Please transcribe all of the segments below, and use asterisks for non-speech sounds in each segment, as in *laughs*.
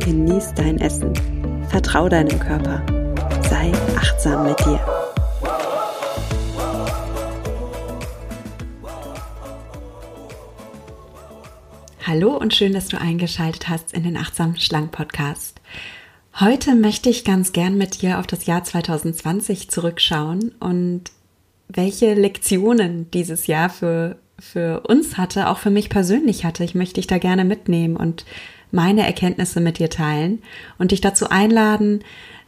genieß dein Essen, vertrau deinem Körper, sei achtsam mit dir. Hallo und schön, dass du eingeschaltet hast in den Achtsam Schlank Podcast. Heute möchte ich ganz gern mit dir auf das Jahr 2020 zurückschauen und welche Lektionen dieses Jahr für, für uns hatte, auch für mich persönlich hatte. Ich möchte dich da gerne mitnehmen und meine Erkenntnisse mit dir teilen und dich dazu einladen,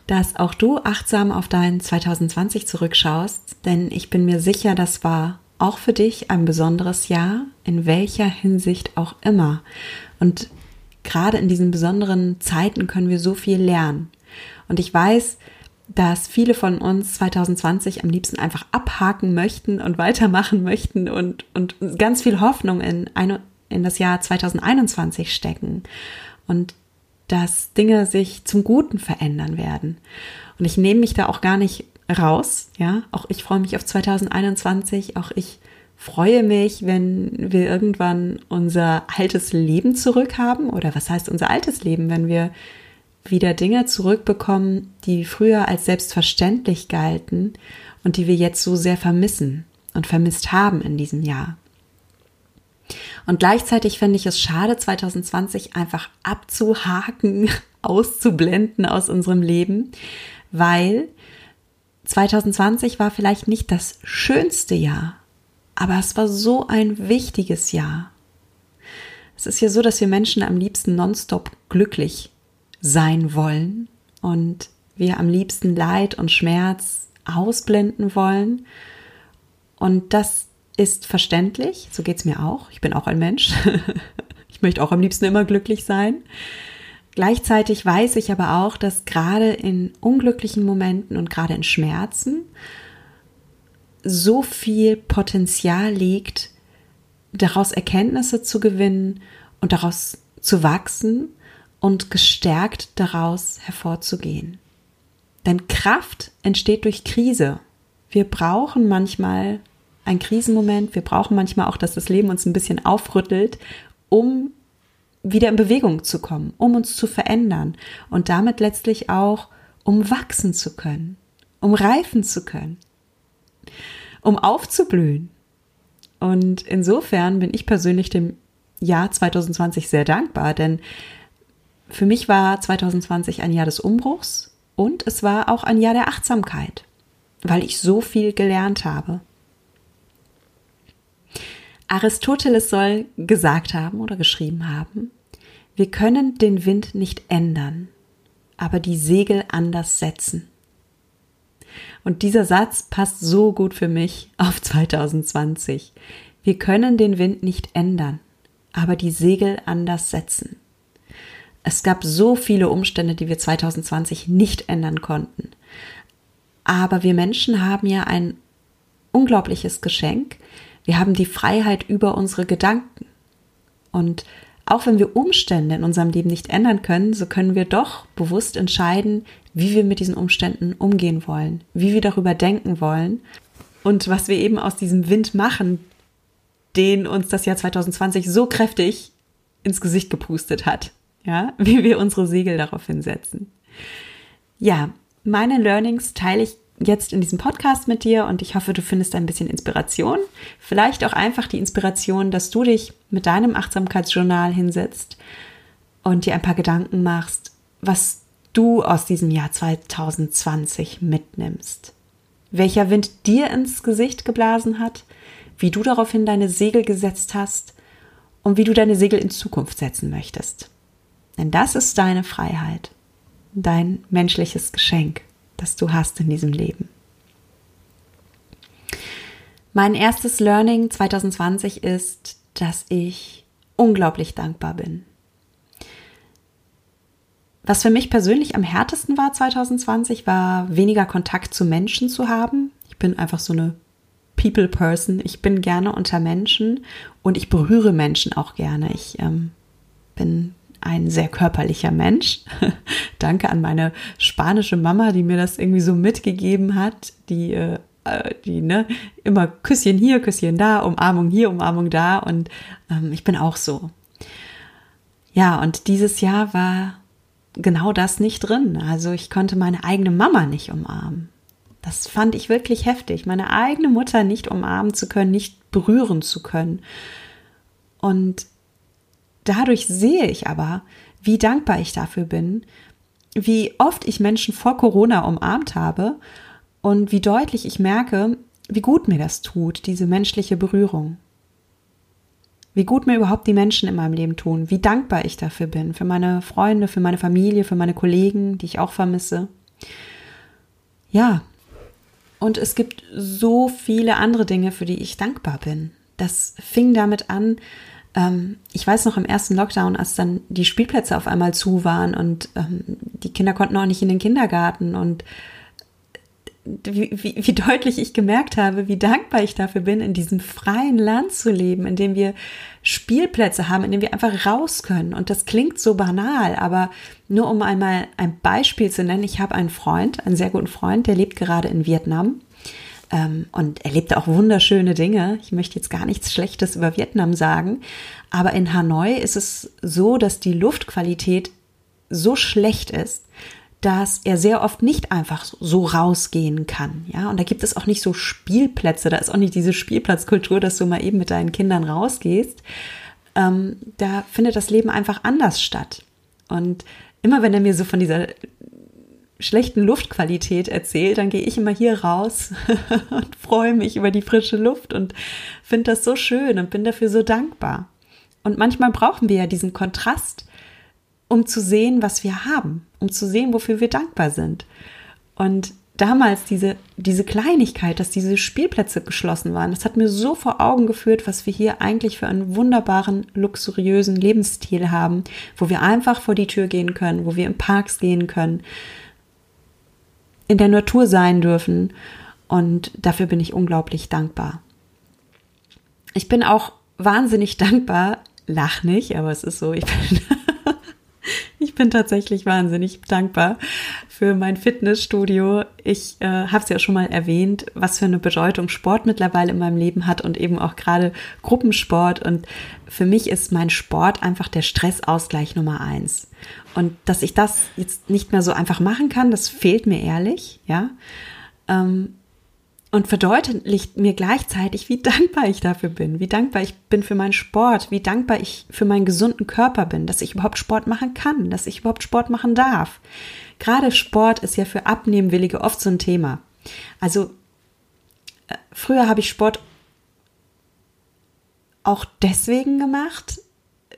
dass auch du achtsam auf dein 2020 zurückschaust, denn ich bin mir sicher, das war auch für dich ein besonderes Jahr, in welcher Hinsicht auch immer. Und gerade in diesen besonderen Zeiten können wir so viel lernen. Und ich weiß, dass viele von uns 2020 am liebsten einfach abhaken möchten und *laughs* weitermachen möchten und, und ganz viel Hoffnung in, eine, in das Jahr 2021 stecken und dass Dinge sich zum Guten verändern werden. Und ich nehme mich da auch gar nicht raus. Ja, auch ich freue mich auf 2021. Auch ich freue mich, wenn wir irgendwann unser altes Leben zurückhaben. Oder was heißt unser altes Leben, wenn wir wieder Dinge zurückbekommen, die früher als selbstverständlich galten und die wir jetzt so sehr vermissen und vermisst haben in diesem Jahr. Und gleichzeitig fände ich es schade, 2020 einfach abzuhaken, *laughs* auszublenden aus unserem Leben, weil 2020 war vielleicht nicht das schönste Jahr, aber es war so ein wichtiges Jahr. Es ist ja so, dass wir Menschen am liebsten nonstop glücklich sein wollen und wir am liebsten Leid und Schmerz ausblenden wollen. Und das ist verständlich, so geht es mir auch. Ich bin auch ein Mensch. *laughs* ich möchte auch am liebsten immer glücklich sein. Gleichzeitig weiß ich aber auch, dass gerade in unglücklichen Momenten und gerade in Schmerzen so viel Potenzial liegt, daraus Erkenntnisse zu gewinnen und daraus zu wachsen und gestärkt daraus hervorzugehen. Denn Kraft entsteht durch Krise. Wir brauchen manchmal einen Krisenmoment, wir brauchen manchmal auch, dass das Leben uns ein bisschen aufrüttelt, um wieder in Bewegung zu kommen, um uns zu verändern und damit letztlich auch, um wachsen zu können, um reifen zu können, um aufzublühen. Und insofern bin ich persönlich dem Jahr 2020 sehr dankbar, denn für mich war 2020 ein Jahr des Umbruchs und es war auch ein Jahr der Achtsamkeit, weil ich so viel gelernt habe. Aristoteles soll gesagt haben oder geschrieben haben, wir können den Wind nicht ändern, aber die Segel anders setzen. Und dieser Satz passt so gut für mich auf 2020. Wir können den Wind nicht ändern, aber die Segel anders setzen. Es gab so viele Umstände, die wir 2020 nicht ändern konnten. Aber wir Menschen haben ja ein unglaubliches Geschenk, wir haben die Freiheit über unsere Gedanken. Und auch wenn wir Umstände in unserem Leben nicht ändern können, so können wir doch bewusst entscheiden, wie wir mit diesen Umständen umgehen wollen, wie wir darüber denken wollen und was wir eben aus diesem Wind machen, den uns das Jahr 2020 so kräftig ins Gesicht gepustet hat. Ja, *laughs* wie wir unsere Segel darauf hinsetzen. Ja, meine Learnings teile ich jetzt in diesem Podcast mit dir und ich hoffe, du findest ein bisschen Inspiration. Vielleicht auch einfach die Inspiration, dass du dich mit deinem Achtsamkeitsjournal hinsetzt und dir ein paar Gedanken machst, was du aus diesem Jahr 2020 mitnimmst. Welcher Wind dir ins Gesicht geblasen hat, wie du daraufhin deine Segel gesetzt hast und wie du deine Segel in Zukunft setzen möchtest. Denn das ist deine Freiheit, dein menschliches Geschenk das du hast in diesem Leben. Mein erstes Learning 2020 ist, dass ich unglaublich dankbar bin. was für mich persönlich am härtesten war 2020, war weniger Kontakt zu Menschen zu haben. Ich bin einfach so eine People Person. Ich bin gerne unter Menschen und ich berühre Menschen auch gerne. Ich ähm, bin ein sehr körperlicher Mensch. *laughs* Danke an meine spanische Mama, die mir das irgendwie so mitgegeben hat, die äh, äh, die ne immer Küsschen hier, Küsschen da, Umarmung hier, Umarmung da und ähm, ich bin auch so. Ja, und dieses Jahr war genau das nicht drin. Also ich konnte meine eigene Mama nicht umarmen. Das fand ich wirklich heftig, meine eigene Mutter nicht umarmen zu können, nicht berühren zu können. Und dadurch sehe ich aber, wie dankbar ich dafür bin, wie oft ich Menschen vor Corona umarmt habe und wie deutlich ich merke, wie gut mir das tut, diese menschliche Berührung wie gut mir überhaupt die Menschen in meinem Leben tun, wie dankbar ich dafür bin, für meine Freunde, für meine Familie, für meine Kollegen, die ich auch vermisse. Ja, und es gibt so viele andere Dinge, für die ich dankbar bin. Das fing damit an, ähm, ich weiß noch im ersten Lockdown, als dann die Spielplätze auf einmal zu waren und ähm, die Kinder konnten auch nicht in den Kindergarten und wie, wie, wie deutlich ich gemerkt habe, wie dankbar ich dafür bin, in diesem freien Land zu leben, in dem wir Spielplätze haben, in dem wir einfach raus können. Und das klingt so banal, aber nur um einmal ein Beispiel zu nennen, ich habe einen Freund, einen sehr guten Freund, der lebt gerade in Vietnam. Ähm, und er lebt auch wunderschöne Dinge. Ich möchte jetzt gar nichts Schlechtes über Vietnam sagen. Aber in Hanoi ist es so, dass die Luftqualität so schlecht ist, dass er sehr oft nicht einfach so rausgehen kann. Ja, und da gibt es auch nicht so Spielplätze, da ist auch nicht diese Spielplatzkultur, dass du mal eben mit deinen Kindern rausgehst. Ähm, da findet das Leben einfach anders statt. Und immer wenn er mir so von dieser schlechten Luftqualität erzählt, dann gehe ich immer hier raus *laughs* und freue mich über die frische Luft und finde das so schön und bin dafür so dankbar. Und manchmal brauchen wir ja diesen Kontrast um zu sehen, was wir haben, um zu sehen, wofür wir dankbar sind. Und damals diese, diese Kleinigkeit, dass diese Spielplätze geschlossen waren, das hat mir so vor Augen geführt, was wir hier eigentlich für einen wunderbaren, luxuriösen Lebensstil haben, wo wir einfach vor die Tür gehen können, wo wir in Parks gehen können, in der Natur sein dürfen. Und dafür bin ich unglaublich dankbar. Ich bin auch wahnsinnig dankbar, lach nicht, aber es ist so, ich bin *laughs* ich bin tatsächlich wahnsinnig dankbar für mein Fitnessstudio. Ich äh, habe es ja schon mal erwähnt, was für eine Bedeutung Sport mittlerweile in meinem Leben hat und eben auch gerade Gruppensport. Und für mich ist mein Sport einfach der Stressausgleich Nummer eins. Und dass ich das jetzt nicht mehr so einfach machen kann, das fehlt mir ehrlich, ja. Ähm, und verdeutlicht mir gleichzeitig, wie dankbar ich dafür bin, wie dankbar ich bin für meinen Sport, wie dankbar ich für meinen gesunden Körper bin, dass ich überhaupt Sport machen kann, dass ich überhaupt Sport machen darf. Gerade Sport ist ja für Abnehmwillige oft so ein Thema. Also äh, früher habe ich Sport auch deswegen gemacht,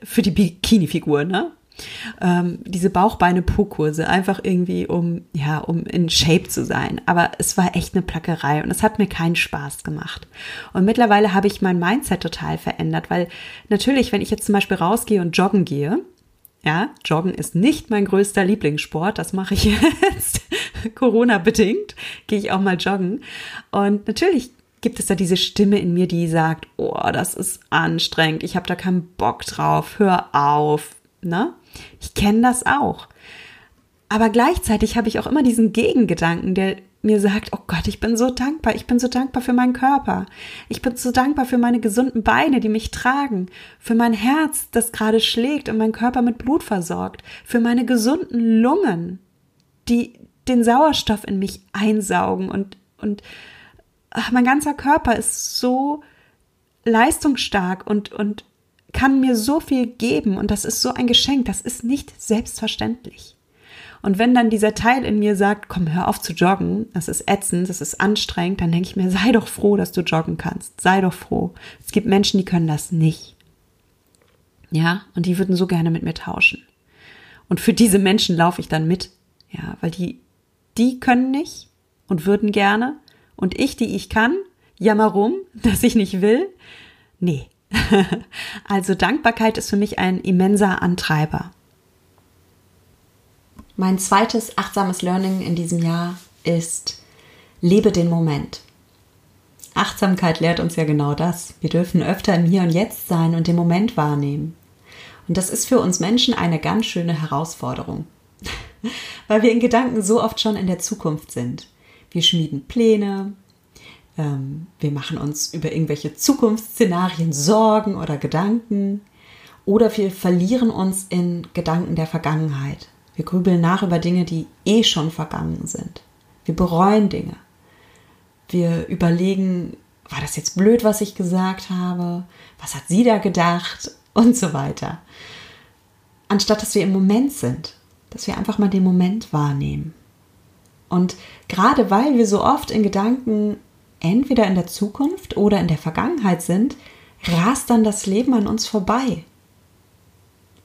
für die Bikini-Figur, ne? Ähm, diese Bauchbeine-Po-Kurse, einfach irgendwie, um, ja, um in Shape zu sein. Aber es war echt eine Plackerei und es hat mir keinen Spaß gemacht. Und mittlerweile habe ich mein Mindset total verändert, weil natürlich, wenn ich jetzt zum Beispiel rausgehe und joggen gehe, ja, Joggen ist nicht mein größter Lieblingssport. Das mache ich *laughs* jetzt Corona-bedingt. Gehe ich auch mal joggen. Und natürlich gibt es da diese Stimme in mir, die sagt, oh, das ist anstrengend. Ich habe da keinen Bock drauf. Hör auf. Ne? Ich kenne das auch. Aber gleichzeitig habe ich auch immer diesen Gegengedanken, der mir sagt, oh Gott, ich bin so dankbar, ich bin so dankbar für meinen Körper. Ich bin so dankbar für meine gesunden Beine, die mich tragen, für mein Herz, das gerade schlägt und meinen Körper mit Blut versorgt, für meine gesunden Lungen, die den Sauerstoff in mich einsaugen und, und ach, mein ganzer Körper ist so leistungsstark und, und kann mir so viel geben und das ist so ein Geschenk, das ist nicht selbstverständlich. Und wenn dann dieser Teil in mir sagt, komm, hör auf zu joggen, das ist ätzend, das ist anstrengend, dann denke ich mir, sei doch froh, dass du joggen kannst. Sei doch froh. Es gibt Menschen, die können das nicht. Ja, und die würden so gerne mit mir tauschen. Und für diese Menschen laufe ich dann mit. Ja, weil die, die können nicht und würden gerne. Und ich, die ich kann, jammer rum, *laughs* dass ich nicht will. Nee, *laughs* also Dankbarkeit ist für mich ein immenser Antreiber. Mein zweites achtsames Learning in diesem Jahr ist, lebe den Moment. Achtsamkeit lehrt uns ja genau das. Wir dürfen öfter im Hier und Jetzt sein und den Moment wahrnehmen. Und das ist für uns Menschen eine ganz schöne Herausforderung, *laughs* weil wir in Gedanken so oft schon in der Zukunft sind. Wir schmieden Pläne, ähm, wir machen uns über irgendwelche Zukunftsszenarien Sorgen oder Gedanken oder wir verlieren uns in Gedanken der Vergangenheit. Wir grübeln nach über Dinge, die eh schon vergangen sind. Wir bereuen Dinge. Wir überlegen, war das jetzt blöd, was ich gesagt habe? Was hat sie da gedacht? *laughs* Und so weiter. Anstatt dass wir im Moment sind, dass wir einfach mal den Moment wahrnehmen. Und gerade weil wir so oft in Gedanken entweder in der Zukunft oder in der Vergangenheit sind, rast dann das Leben an uns vorbei.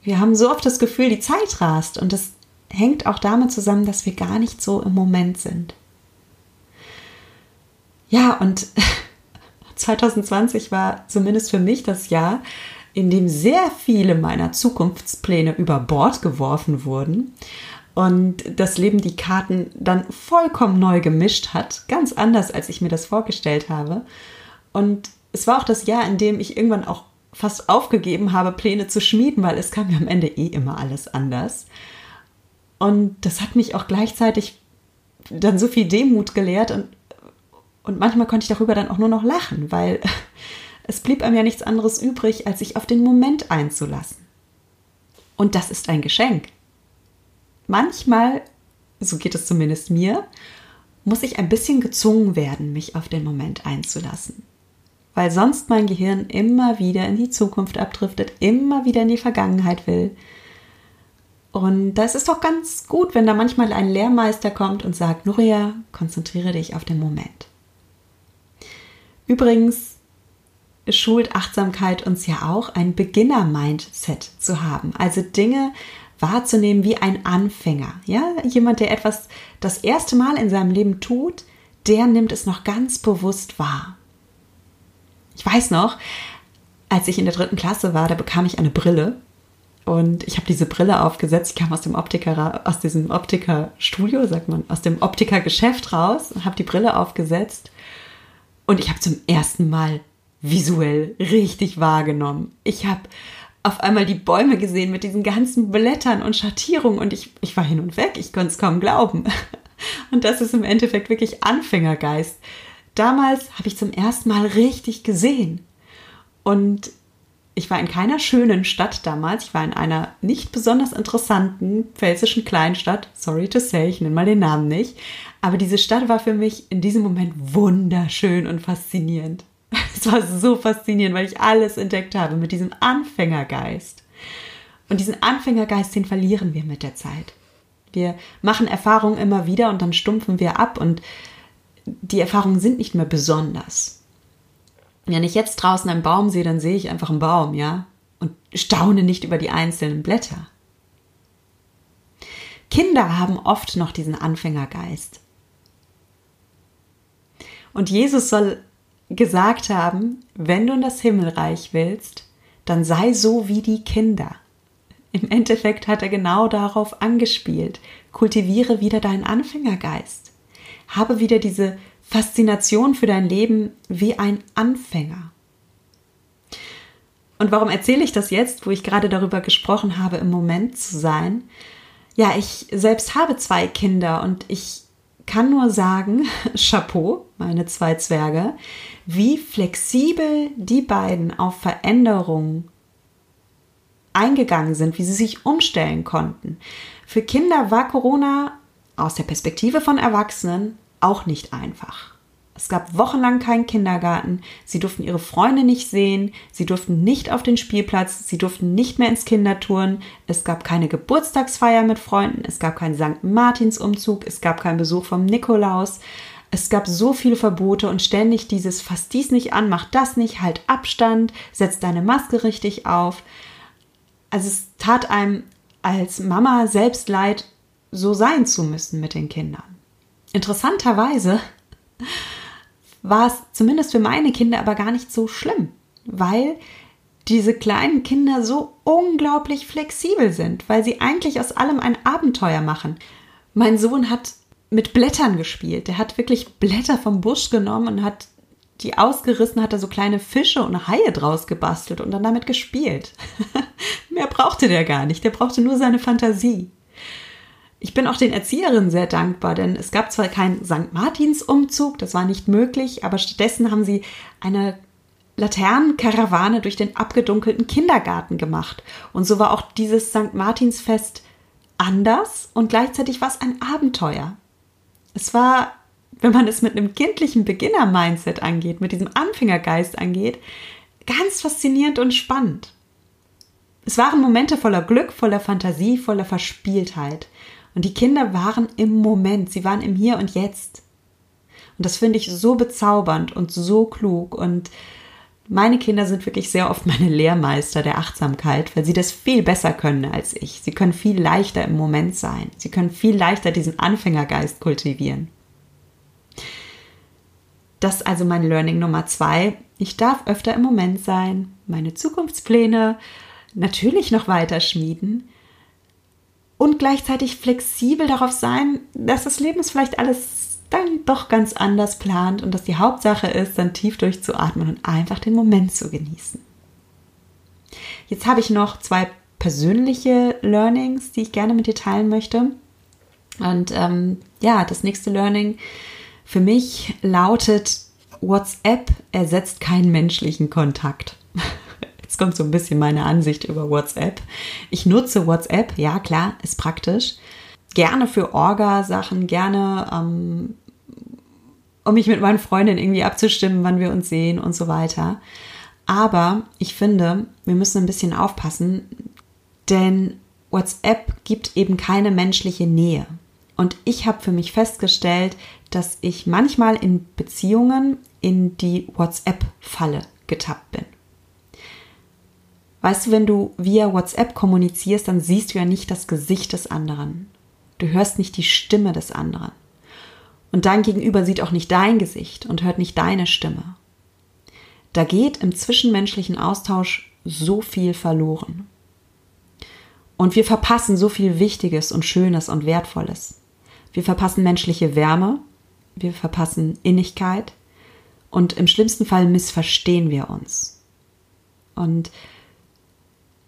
Wir haben so oft das Gefühl, die Zeit rast und das hängt auch damit zusammen, dass wir gar nicht so im Moment sind. Ja, und *laughs* 2020 war zumindest für mich das Jahr, in dem sehr viele meiner Zukunftspläne über Bord geworfen wurden und das Leben die Karten dann vollkommen neu gemischt hat, ganz anders, als ich mir das vorgestellt habe. Und es war auch das Jahr, in dem ich irgendwann auch fast aufgegeben habe, Pläne zu schmieden, weil es kam ja am Ende eh immer alles anders. Und das hat mich auch gleichzeitig dann so viel Demut gelehrt und, und manchmal konnte ich darüber dann auch nur noch lachen, weil *laughs* es blieb einem ja nichts anderes übrig, als sich auf den Moment einzulassen. Und das ist ein Geschenk manchmal, so geht es zumindest mir, muss ich ein bisschen gezwungen werden, mich auf den Moment einzulassen. Weil sonst mein Gehirn immer wieder in die Zukunft abdriftet, immer wieder in die Vergangenheit will. Und das ist doch ganz gut, wenn da manchmal ein Lehrmeister kommt und sagt, Nuria, konzentriere dich auf den Moment. Übrigens schult Achtsamkeit uns ja auch, ein Beginner-Mindset zu haben. Also Dinge wahrzunehmen wie ein Anfänger. Ja, jemand, der etwas das erste Mal in seinem Leben tut, der nimmt es noch ganz bewusst wahr. Ich weiß noch, als ich in der dritten Klasse war, da bekam ich eine Brille und ich habe diese Brille aufgesetzt. Ich kam aus dem Optiker, aus diesem Optikerstudio, sagt man, aus dem Optikergeschäft raus, habe die Brille aufgesetzt und ich habe zum ersten Mal visuell richtig wahrgenommen. Ich habe auf einmal die Bäume gesehen mit diesen ganzen Blättern und Schattierungen und ich, ich war hin und weg, ich konnte es kaum glauben. *laughs* Und das ist im Endeffekt wirklich Anfängergeist. Damals habe ich zum ersten Mal richtig gesehen. Und ich war in keiner schönen Stadt damals. Ich war in einer nicht besonders interessanten pfälzischen Kleinstadt. Sorry to say, ich nenne mal den Namen nicht. Aber diese Stadt war für mich in diesem Moment wunderschön und faszinierend. *laughs* Es war so faszinierend, weil ich alles entdeckt habe mit diesem Anfängergeist. Und diesen Anfängergeist, den verlieren wir mit der Zeit. Wir machen Erfahrungen immer wieder und dann stumpfen wir ab und die Erfahrungen sind nicht mehr besonders. Wenn ich jetzt draußen einen Baum sehe, dann sehe ich einfach einen Baum, ja, und staune nicht über die einzelnen Blätter. Kinder haben oft noch diesen Anfängergeist. Und Jesus soll gesagt haben, wenn du in das Himmelreich willst, dann sei so wie die Kinder. Im Endeffekt hat er genau darauf angespielt. Kultiviere wieder deinen Anfängergeist. Habe wieder diese Faszination für dein Leben wie ein Anfänger. Und warum erzähle ich das jetzt, wo ich gerade darüber gesprochen habe, im Moment zu sein? Ja, ich selbst habe zwei Kinder und ich kann nur sagen, *laughs* Chapeau, meine zwei Zwerge, wie flexibel die beiden auf Veränderungen eingegangen sind, wie sie sich umstellen konnten. Für Kinder war Corona aus der Perspektive von Erwachsenen auch nicht einfach. Es gab wochenlang keinen Kindergarten, sie durften ihre Freunde nicht sehen, sie durften nicht auf den Spielplatz, sie durften nicht mehr ins Kindertouren, es gab keine Geburtstagsfeier mit Freunden, es gab keinen St. Martinsumzug, es gab keinen Besuch vom Nikolaus. Es gab so viele Verbote und ständig dieses fass dies nicht an, mach das nicht, halt Abstand, setz deine Maske richtig auf. Also es tat einem als Mama selbst leid, so sein zu müssen mit den Kindern. Interessanterweise war es zumindest für meine Kinder aber gar nicht so schlimm, weil diese kleinen Kinder so unglaublich flexibel sind, weil sie eigentlich aus allem ein Abenteuer machen. Mein Sohn hat mit Blättern gespielt. Der hat wirklich Blätter vom Busch genommen und hat die ausgerissen, hat er so kleine Fische und Haie draus gebastelt und dann damit gespielt. *laughs* Mehr brauchte der gar nicht. Der brauchte nur seine Fantasie. Ich bin auch den Erzieherinnen sehr dankbar, denn es gab zwar keinen St. Martins-Umzug, das war nicht möglich, aber stattdessen haben sie eine Laternenkarawane durch den abgedunkelten Kindergarten gemacht. Und so war auch dieses St. Martinsfest anders und gleichzeitig war es ein Abenteuer. Es war, wenn man es mit einem kindlichen Beginner-Mindset angeht, mit diesem Anfängergeist angeht, ganz faszinierend und spannend. Es waren Momente voller Glück, voller Fantasie, voller Verspieltheit. Und die Kinder waren im Moment, sie waren im Hier und Jetzt. Und das finde ich so bezaubernd und so klug. Und meine Kinder sind wirklich sehr oft meine Lehrmeister der Achtsamkeit, weil sie das viel besser können als ich. Sie können viel leichter im Moment sein. Sie können viel leichter diesen Anfängergeist kultivieren. Das ist also mein Learning Nummer zwei. Ich darf öfter im Moment sein, meine Zukunftspläne natürlich noch weiter schmieden und gleichzeitig flexibel darauf sein, dass das Leben es vielleicht alles dann doch ganz anders plant und dass die Hauptsache ist, dann tief durchzuatmen und einfach den Moment zu genießen. Jetzt habe ich noch zwei persönliche Learnings, die ich gerne mit dir teilen möchte. Und ähm, ja, das nächste Learning für mich lautet, WhatsApp ersetzt keinen menschlichen Kontakt. Jetzt kommt so ein bisschen meine Ansicht über WhatsApp. Ich nutze WhatsApp, ja klar, ist praktisch. Gerne für Orga-Sachen, gerne ähm, um mich mit meinen Freundinnen irgendwie abzustimmen, wann wir uns sehen und so weiter. Aber ich finde, wir müssen ein bisschen aufpassen, denn WhatsApp gibt eben keine menschliche Nähe. Und ich habe für mich festgestellt, dass ich manchmal in Beziehungen in die WhatsApp-Falle getappt bin. Weißt du, wenn du via WhatsApp kommunizierst, dann siehst du ja nicht das Gesicht des anderen. Du hörst nicht die Stimme des anderen. Und dein Gegenüber sieht auch nicht dein Gesicht und hört nicht deine Stimme. Da geht im zwischenmenschlichen Austausch so viel verloren. Und wir verpassen so viel Wichtiges und Schönes und Wertvolles. Wir verpassen menschliche Wärme, wir verpassen Innigkeit und im schlimmsten Fall missverstehen wir uns. Und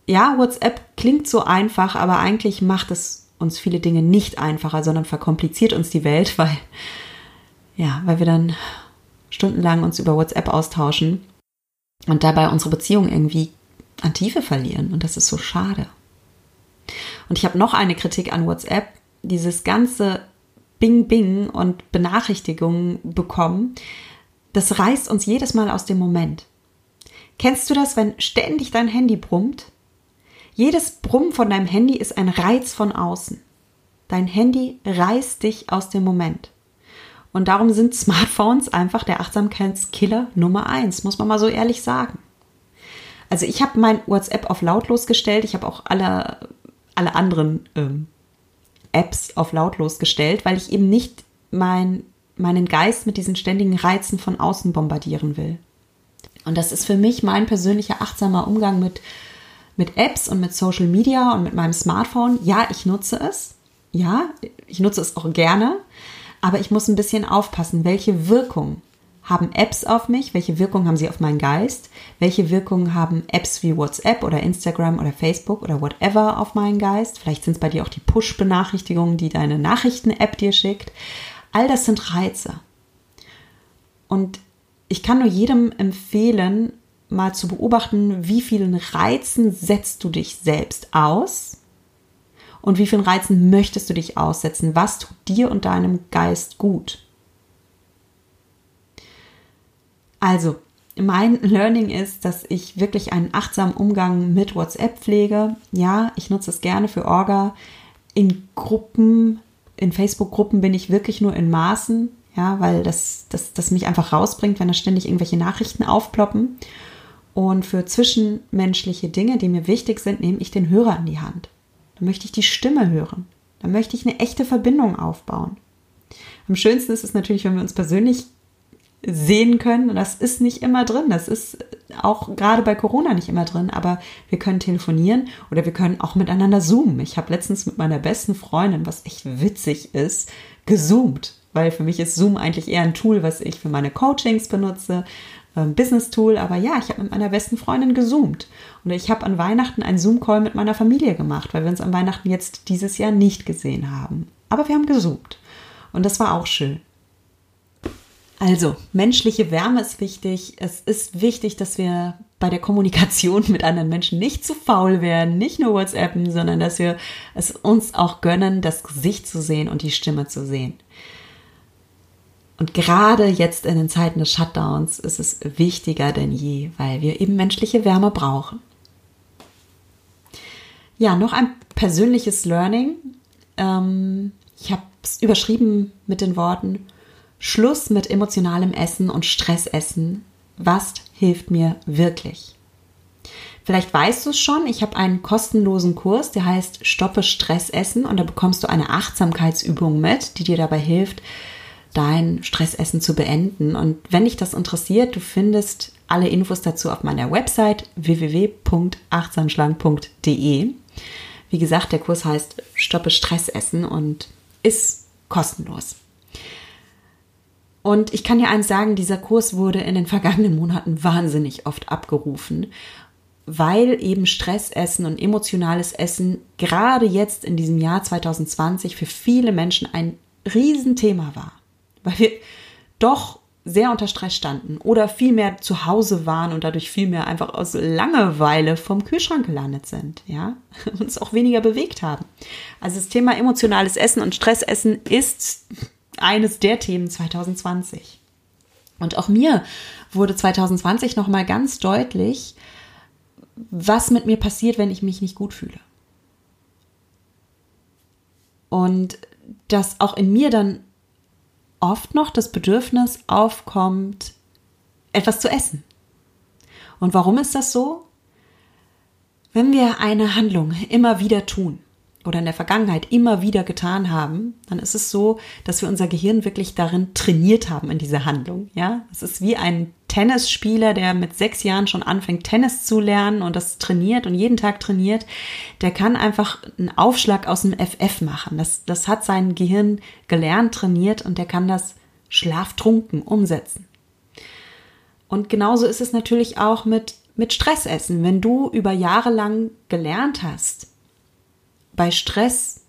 ja, WhatsApp klingt so einfach, aber eigentlich macht es uns viele Dinge nicht einfacher, sondern verkompliziert uns die Welt, *laughs* weil, ja, weil wir dann stundenlang uns über WhatsApp austauschen und dabei unsere Beziehung irgendwie an Tiefe verlieren. Und das ist so schade. Und ich habe noch eine Kritik an WhatsApp. Dieses ganze Bing Bing und Benachrichtigungen bekommen, das reißt uns jedes Mal aus dem Moment. Kennst du das, wenn ständig dein Handy brummt? Jedes Brummen von deinem Handy ist ein Reiz von außen. Dein Handy reißt dich aus dem Moment. Und darum sind Smartphones einfach der Achtsamkeitskiller Nummer eins, muss man mal so ehrlich sagen. Also ich habe mein WhatsApp auf lautlos gestellt. Ich habe auch alle, alle anderen ähm, Apps auf lautlos gestellt, weil ich eben nicht mein, meinen Geist mit diesen ständigen Reizen von außen bombardieren will. Und das ist für mich mein persönlicher achtsamer Umgang mit mit Apps und mit Social Media und mit meinem Smartphone. Ja, ich nutze es. Ja, ich nutze es auch gerne. Aber ich muss ein bisschen aufpassen, welche Wirkung haben Apps auf mich? Welche Wirkung haben sie auf meinen Geist? Welche Wirkung haben Apps wie WhatsApp oder Instagram oder Facebook oder whatever auf meinen Geist? Vielleicht sind es bei dir auch die Push-Benachrichtigungen, die deine Nachrichten-App dir schickt. All das sind Reize. Und ich kann nur jedem empfehlen, mal zu beobachten, wie vielen Reizen setzt du dich selbst aus und wie vielen Reizen möchtest du dich aussetzen? Was tut dir und deinem Geist gut? Also, mein *laughs* Learning ist, dass ich wirklich einen achtsamen Umgang mit WhatsApp pflege. Ja, ich nutze es gerne für Orga. In Gruppen, in Facebook-Gruppen bin ich wirklich nur in Maßen, ja, weil das, das, das mich einfach rausbringt, wenn da ständig irgendwelche Nachrichten aufploppen. Und für zwischenmenschliche Dinge, die mir wichtig sind, nehme ich den Hörer in die Hand. Da möchte ich die Stimme hören. Da möchte ich eine echte Verbindung aufbauen. Am schönsten ist es natürlich, wenn wir uns persönlich sehen können. Das ist nicht immer drin. Das ist auch gerade bei Corona nicht immer drin. Aber wir können telefonieren oder wir können auch miteinander zoomen. Ich habe letztens mit meiner besten Freundin, was echt witzig ist, gezoomt. Weil für mich ist Zoom eigentlich eher ein Tool, was ich für meine Coachings benutze, Business-Tool. Aber ja, ich habe mit meiner besten Freundin gezoomt. Und ich habe an Weihnachten einen Zoom-Call mit meiner Familie gemacht, weil wir uns an Weihnachten jetzt dieses Jahr nicht gesehen haben. Aber wir haben gezoomt. Und das war auch schön. Also, menschliche Wärme ist wichtig. Es ist wichtig, dass wir bei der Kommunikation *laughs* mit anderen Menschen nicht zu faul werden, nicht nur WhatsAppen, sondern dass wir es uns auch gönnen, das Gesicht zu sehen und die Stimme zu sehen. Und gerade jetzt in den Zeiten des Shutdowns ist es wichtiger denn je, weil wir eben menschliche Wärme brauchen. Ja, noch ein persönliches Learning. Ähm, ich habe es überschrieben mit den Worten Schluss mit emotionalem Essen und Stressessen. Was hilft mir wirklich? Vielleicht weißt du es schon, ich habe einen kostenlosen Kurs, der heißt Stoppe Stressessen und da bekommst du eine Achtsamkeitsübung mit, die dir dabei hilft, dein Stressessen zu beenden. Und wenn dich das interessiert, du findest alle Infos dazu auf meiner Website www.achtsamschlank.de. Wie gesagt, der Kurs heißt Stoppe Stressessen und ist kostenlos. Und ich kann dir eins sagen, dieser Kurs wurde in den vergangenen Monaten wahnsinnig oft abgerufen, weil eben Stressessen und emotionales Essen gerade jetzt in diesem Jahr 2020 für viele Menschen ein Riesenthema war. Weil wir doch sehr unter Stress standen oder viel mehr zu Hause waren und dadurch viel mehr einfach aus Langeweile vom Kühlschrank gelandet sind, ja, *laughs* uns auch weniger bewegt haben. Also das Thema emotionales Essen und Stressessen ist eines der Themen 2020. Und auch mir wurde 2020 noch mal ganz deutlich, was mit mir passiert, wenn ich mich nicht gut fühle. Und dass auch in mir dann oft noch das Bedürfnis aufkommt, etwas zu essen. Und warum ist das so? Wenn wir eine Handlung immer wieder tun, oder in der Vergangenheit immer wieder getan haben, dann ist es so, dass wir unser Gehirn wirklich darin trainiert haben in dieser Handlung. Ja, es ist wie ein Tennisspieler, der mit sechs Jahren schon anfängt, Tennis zu lernen und das trainiert und jeden Tag trainiert. Der kann einfach einen Aufschlag aus dem FF machen. Das, das hat sein Gehirn gelernt, trainiert und der kann das schlaftrunken umsetzen. Und genauso ist es natürlich auch mit, mit Stressessen. Wenn du über Jahre lang gelernt hast, bei Stress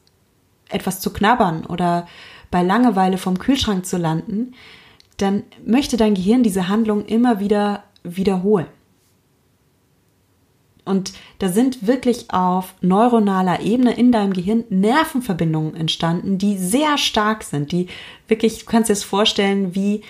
etwas zu knabbern oder bei Langeweile vom Kühlschrank zu landen, dann möchte dein Gehirn diese Handlung immer wieder wiederholen. Und da sind wirklich auf neuronaler Ebene in deinem Gehirn Nervenverbindungen entstanden, die sehr stark sind, die wirklich, du kannst dir das vorstellen, wie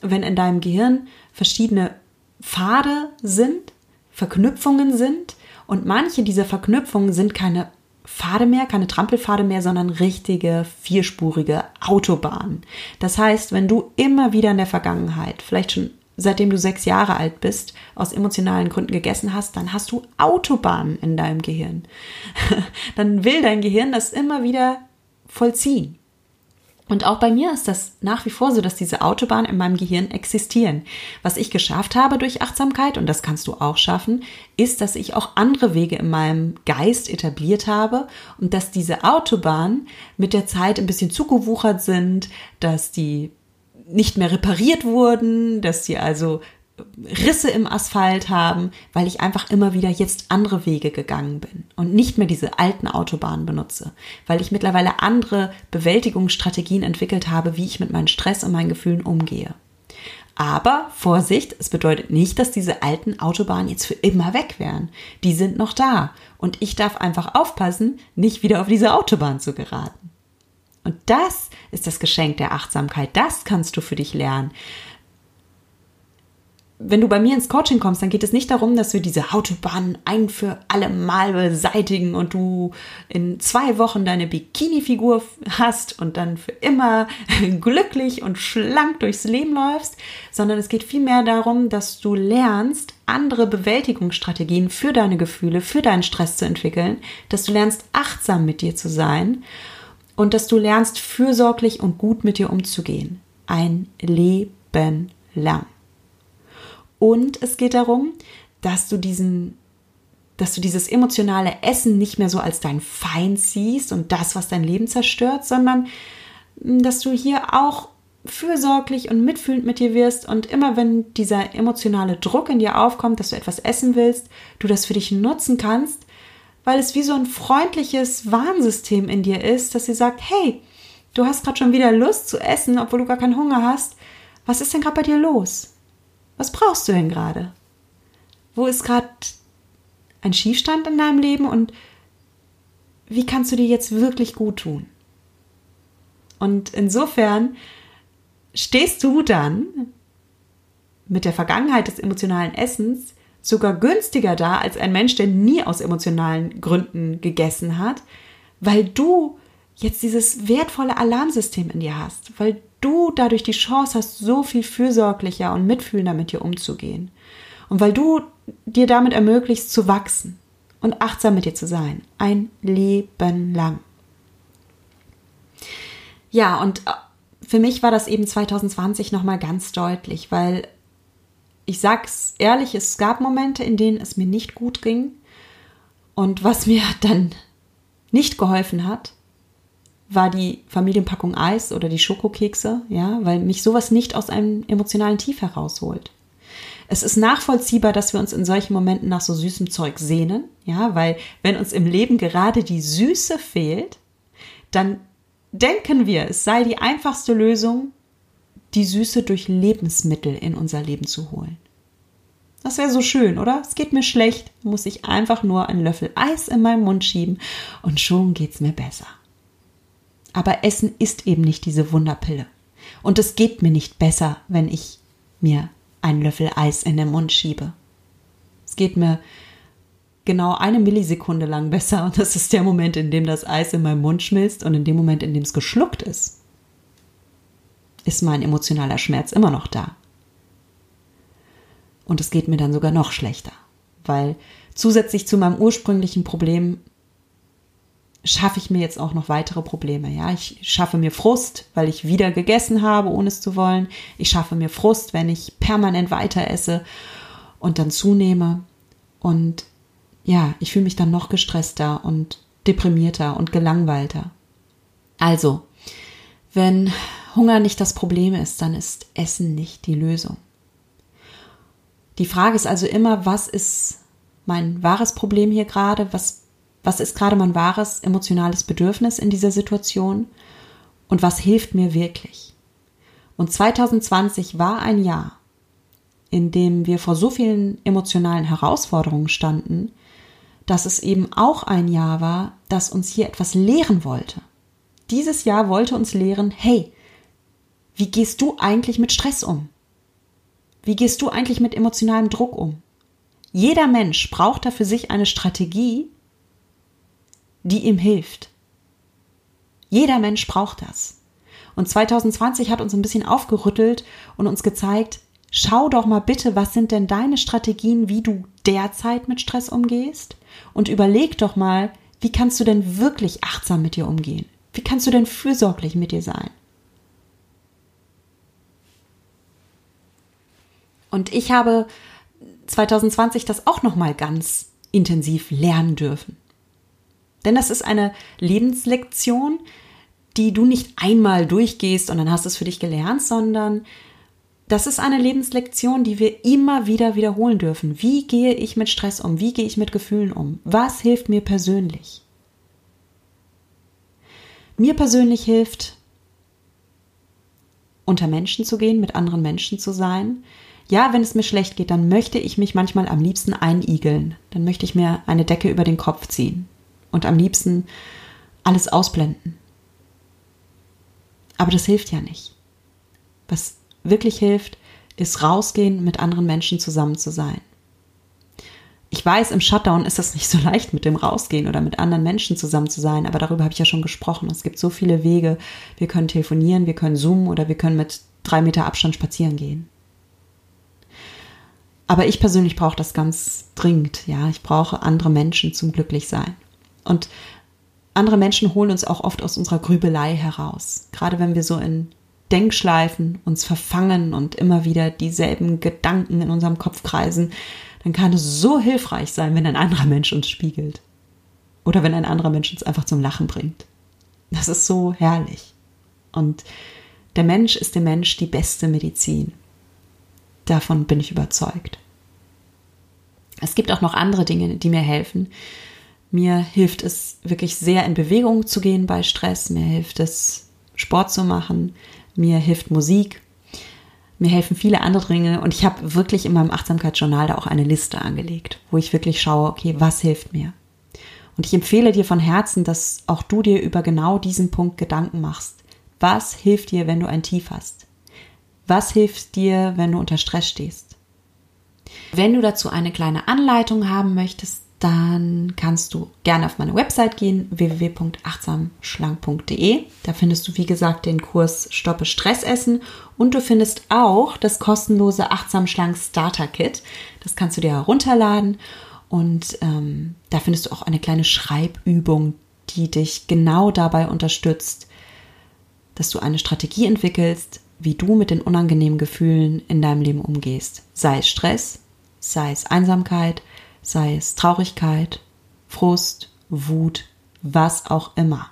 wenn in deinem Gehirn verschiedene Pfade sind, Verknüpfungen sind und manche dieser Verknüpfungen sind keine Pfade mehr, keine Trampelpfade mehr, sondern richtige vierspurige Autobahnen. Das heißt, wenn du immer wieder in der Vergangenheit, vielleicht schon seitdem du sechs Jahre alt bist, aus emotionalen Gründen gegessen hast, dann hast du Autobahnen in deinem Gehirn. *laughs* dann will dein Gehirn das immer wieder vollziehen. Und auch bei mir ist das nach wie vor so, dass diese Autobahnen in meinem Gehirn existieren. Was ich geschafft habe durch Achtsamkeit, und das kannst du auch schaffen, ist, dass ich auch andere Wege in meinem Geist etabliert habe und dass diese Autobahnen mit der Zeit ein bisschen zugewuchert sind, dass die nicht mehr repariert wurden, dass die also Risse im Asphalt haben, weil ich einfach immer wieder jetzt andere Wege gegangen bin und nicht mehr diese alten Autobahnen benutze, weil ich mittlerweile andere Bewältigungsstrategien entwickelt habe, wie ich mit meinem Stress und meinen Gefühlen umgehe. Aber Vorsicht, es bedeutet nicht, dass diese alten Autobahnen jetzt für immer weg wären. Die sind noch da und ich darf einfach aufpassen, nicht wieder auf diese Autobahn zu geraten. Und das ist das Geschenk der Achtsamkeit. Das kannst du für dich lernen wenn du bei mir ins Coaching kommst, dann geht es nicht darum, dass wir diese Autobahn ein für alle Mal beseitigen und du in zwei Wochen deine Bikini-Figur hast und dann für immer *laughs* glücklich und schlank durchs Leben läufst, sondern es geht vielmehr darum, dass du lernst, andere Bewältigungsstrategien für deine Gefühle, für deinen Stress zu entwickeln, dass du lernst, achtsam mit dir zu sein und dass du lernst, fürsorglich und gut mit dir umzugehen. Ein Leben lang. Und es geht darum, dass du diesen dass du dieses emotionale Essen nicht mehr so als dein Feind siehst und das, was dein Leben zerstört, sondern hm, dass du hier auch fürsorglich und mitfühlend mit dir wirst und immer wenn dieser emotionale Druck in dir aufkommt, dass du etwas essen willst, du das für dich nutzen kannst, weil es wie so ein freundliches Warnsystem in dir ist, dass sie sagt, hey, du hast gerade schon wieder Lust zu essen, obwohl du gar keinen Hunger hast. Was ist denn gerade bei dir los? Was brauchst du denn gerade? Wo ist gerade ein Schiefstand in deinem Leben und wie kannst du dir jetzt wirklich gut tun? Und insofern stehst du dann mit der Vergangenheit des emotionalen Essens sogar günstiger da als ein Mensch, der nie aus emotionalen Gründen gegessen hat, weil du jetzt dieses wertvolle Alarmsystem in dir hast, weil du dadurch die Chance hast, so viel fürsorglicher und mitfühlender mit dir umzugehen. Und weil du dir damit ermöglichst zu wachsen und achtsam mit dir zu sein. Ein Leben lang. Ja, und äh, für mich war das eben 2020 nochmal ganz deutlich, weil ich sag's ehrlich, es gab Momente, in denen es mir nicht gut ging. Und was mir *laughs* dann nicht geholfen hat, war die Familienpackung Eis oder die Schokokekse, ja, weil mich sowas nicht aus einem emotionalen Tief herausholt. Es ist nachvollziehbar, dass wir uns in solchen Momenten nach so süßem Zeug sehnen, ja, weil wenn uns im Leben gerade die Süße fehlt, dann denken wir, es sei die einfachste Lösung, die Süße durch Lebensmittel in unser Leben zu holen. Das wäre so schön, oder? Es geht mir schlecht, muss ich einfach nur einen Löffel Eis in meinen Mund schieben und schon geht's mir besser. Aber Essen ist eben nicht diese Wunderpille. Und es geht mir nicht besser, wenn ich mir einen Löffel Eis in den Mund schiebe. Es geht mir genau eine Millisekunde lang besser und das ist der Moment, in dem das Eis in meinem Mund schmilzt und in dem Moment, in dem es geschluckt ist, ist mein emotionaler Schmerz immer noch da. Und es geht mir dann sogar noch schlechter, weil zusätzlich zu meinem ursprünglichen Problem schaffe ich mir jetzt auch noch weitere Probleme. Ja, ich schaffe mir Frust, weil ich wieder gegessen habe, ohne es zu wollen. Ich schaffe mir Frust, wenn ich permanent weiter esse und dann zunehme. Und ja, ich fühle mich dann noch gestresster und deprimierter und gelangweilter. Also, wenn Hunger nicht das Problem ist, dann ist Essen nicht die Lösung. Die Frage ist also immer, was ist mein wahres Problem hier gerade? Was was ist gerade mein wahres emotionales Bedürfnis in dieser Situation und was hilft mir wirklich. Und 2020 war ein Jahr, in dem wir vor so vielen emotionalen Herausforderungen standen, dass es eben auch ein Jahr war, das uns hier etwas lehren wollte. Dieses Jahr wollte uns lehren, hey, wie gehst du eigentlich mit Stress um? Wie gehst du eigentlich mit emotionalem Druck um? Jeder Mensch braucht da für sich eine Strategie, die ihm hilft. Jeder Mensch braucht das. Und 2020 hat uns ein bisschen aufgerüttelt und uns gezeigt, schau doch mal bitte, was sind denn deine Strategien, wie du derzeit mit Stress umgehst? Und überleg doch mal, wie kannst du denn wirklich achtsam mit dir umgehen? Wie kannst du denn fürsorglich mit dir sein? Und ich habe 2020 das auch noch mal ganz intensiv lernen dürfen. Denn das ist eine Lebenslektion, die du nicht einmal durchgehst und dann hast du es für dich gelernt, sondern das ist eine Lebenslektion, die wir immer wieder wiederholen dürfen. Wie gehe ich mit Stress um? Wie gehe ich mit Gefühlen um? Was hilft mir persönlich? Mir persönlich hilft, unter Menschen zu gehen, mit anderen Menschen zu sein. Ja, wenn es mir schlecht geht, dann möchte ich mich manchmal am liebsten einigeln. Dann möchte ich mir eine Decke über den Kopf ziehen und am liebsten alles ausblenden. Aber das hilft ja nicht. Was wirklich hilft, ist rausgehen, mit anderen Menschen zusammen zu sein. Ich weiß, im Shutdown ist das nicht so leicht mit dem Rausgehen oder mit anderen Menschen zusammen zu sein, aber darüber habe ich ja schon gesprochen. Es gibt so viele Wege. Wir können telefonieren, wir können zoomen oder wir können mit drei Meter Abstand spazieren gehen. Aber ich persönlich brauche das ganz dringend. Ja, ich brauche andere Menschen zum Glücklichsein. Und andere Menschen holen uns auch oft aus unserer Grübelei heraus. Gerade wenn wir so in Denkschleifen uns verfangen und immer wieder dieselben Gedanken in unserem Kopf kreisen, dann kann es so hilfreich sein, wenn ein anderer Mensch uns spiegelt. Oder wenn ein anderer Mensch uns einfach zum Lachen bringt. Das ist so herrlich. Und der Mensch ist dem Mensch die beste Medizin. Davon bin ich überzeugt. Es gibt auch noch andere Dinge, die mir helfen. Mir hilft es wirklich sehr in Bewegung zu gehen bei Stress. Mir hilft es Sport zu machen. Mir hilft Musik. Mir helfen viele andere Dinge und ich habe wirklich in meinem Achtsamkeitsjournal da auch eine Liste angelegt, wo ich wirklich schaue, okay, was hilft mir? Und ich empfehle dir von Herzen, dass auch du dir über genau diesen Punkt Gedanken machst. Was hilft dir, wenn du ein Tief hast? Was hilft dir, wenn du unter Stress stehst? Wenn du dazu eine kleine Anleitung haben möchtest, dann kannst du gerne auf meine Website gehen, www.achtsamschlank.de. Da findest du, wie gesagt, den Kurs Stoppe Stressessen und du findest auch das kostenlose Achtsam Schlank Starter Kit. Das kannst du dir herunterladen und ähm, da findest du auch eine kleine Schreibübung, die dich genau dabei unterstützt, dass du eine Strategie entwickelst, wie du mit den unangenehmen Gefühlen in deinem Leben umgehst. Sei es Stress, sei es Einsamkeit, sei es Traurigkeit, Frust, Wut, was auch immer.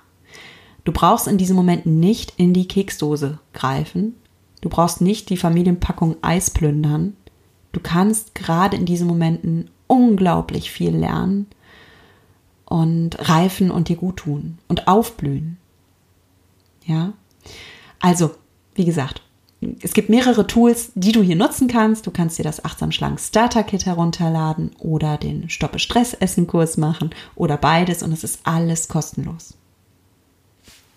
Du brauchst in diesem Moment nicht in die Keksdose greifen. Du brauchst nicht die Familienpackung Eis plündern. Du kannst gerade in diesen Momenten unglaublich viel lernen und reifen und dir gut tun und aufblühen. Ja? Also, wie gesagt, es gibt mehrere Tools, die du hier nutzen kannst. Du kannst dir das Achtsam Schlank Starter Kit herunterladen oder den Stoppe Stress Essen Kurs machen oder beides und es ist alles kostenlos.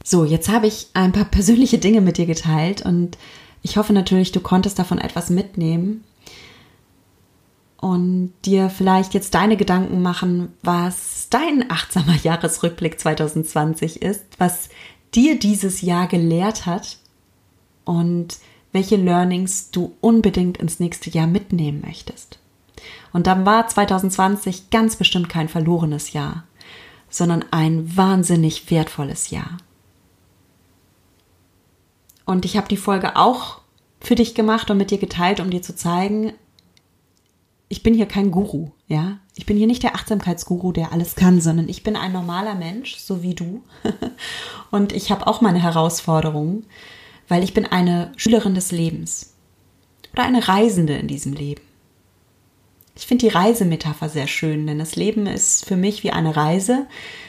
So, jetzt habe ich ein paar *laughs* persönliche Dinge mit dir geteilt und ich hoffe natürlich, du konntest davon etwas mitnehmen und dir vielleicht jetzt deine Gedanken machen, was dein achtsamer *laughs* Jahresrückblick 2020 ist, was dir dieses Jahr gelehrt hat und welche Learnings du unbedingt ins nächste Jahr mitnehmen möchtest. Und dann war 2020 ganz bestimmt kein verlorenes Jahr, sondern ein wahnsinnig wertvolles Jahr. Und ich habe die Folge auch für dich gemacht und mit dir geteilt, um dir zu zeigen, ich bin hier kein Guru, ja. Ich bin hier nicht der Achtsamkeitsguru, der alles kann, sondern ich bin ein normaler Mensch, so wie du. *laughs* und ich habe auch meine Herausforderungen weil ich bin eine Schülerin des Lebens oder eine Reisende in diesem Leben. Ich finde die Reisemetapher sehr schön, denn das Leben ist für mich wie eine Reise.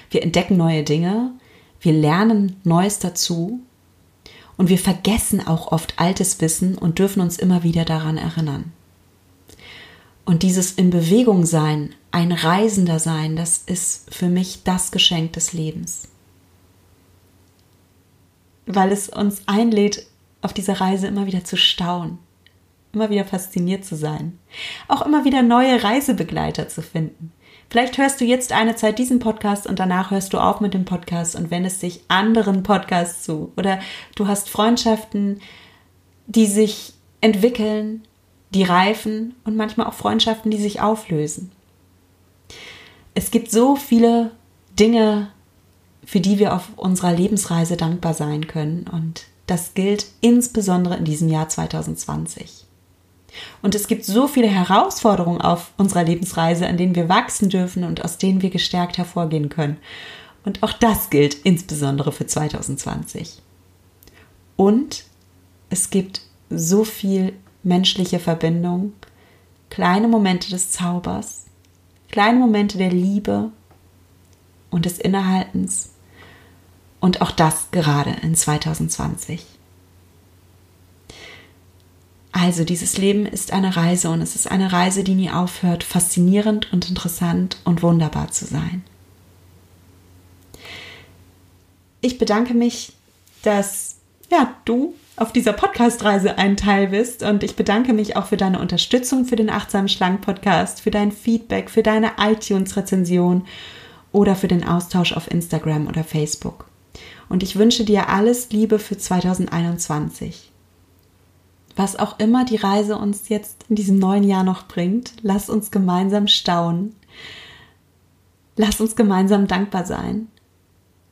Wir entdecken neue Dinge, wir lernen Neues dazu und wir vergessen auch oft altes Wissen und dürfen uns immer wieder daran erinnern. Und dieses in Bewegung sein, ein Reisender sein, das ist für mich das Geschenk des Lebens weil es uns einlädt, auf dieser Reise immer wieder zu staunen, immer wieder fasziniert zu sein, auch immer wieder neue Reisebegleiter zu finden. Vielleicht hörst du jetzt eine Zeit diesen Podcast und danach hörst du auf mit dem Podcast und wendest dich anderen Podcasts zu. Oder du hast Freundschaften, die sich entwickeln, die reifen und manchmal auch Freundschaften, die sich auflösen. Es gibt so viele Dinge, für die wir auf unserer Lebensreise dankbar sein können. Und das gilt insbesondere in diesem Jahr 2020. Und es gibt so viele Herausforderungen auf unserer Lebensreise, an denen wir wachsen dürfen und aus denen wir gestärkt hervorgehen können. Und auch das gilt insbesondere für 2020. Und es gibt so viel menschliche Verbindung, kleine Momente des Zaubers, kleine Momente der Liebe und des Innehaltens und auch das gerade in 2020. Also dieses Leben ist eine Reise und es ist eine Reise, die nie aufhört, faszinierend und interessant und wunderbar zu sein. Ich bedanke mich, dass ja, du auf dieser Podcast-Reise ein Teil bist und ich bedanke mich auch für deine Unterstützung für den Achtsamen Schlank Podcast, für dein Feedback, für deine iTunes-Rezension oder für den Austausch auf Instagram oder Facebook und ich wünsche dir alles Liebe für 2021. Was auch immer die Reise uns jetzt in diesem neuen Jahr noch bringt, lass uns gemeinsam staunen. Lass uns gemeinsam dankbar sein.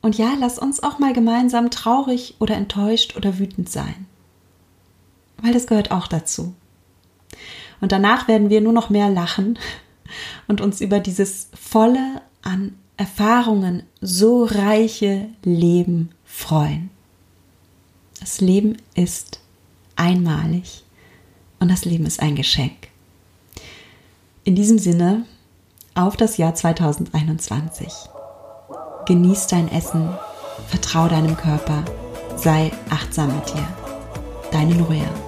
Und ja, lass uns auch mal gemeinsam traurig oder enttäuscht oder wütend sein. weil das gehört auch dazu. Und danach werden wir nur noch mehr lachen *laughs* und uns über dieses volle an Erfahrungen so reiche Leben freuen. Das Leben ist einmalig und das Leben ist ein Geschenk. In diesem Sinne, auf das Jahr 2021. Genieß dein Essen, vertrau deinem Körper, sei achtsam mit dir. Deine Nuria.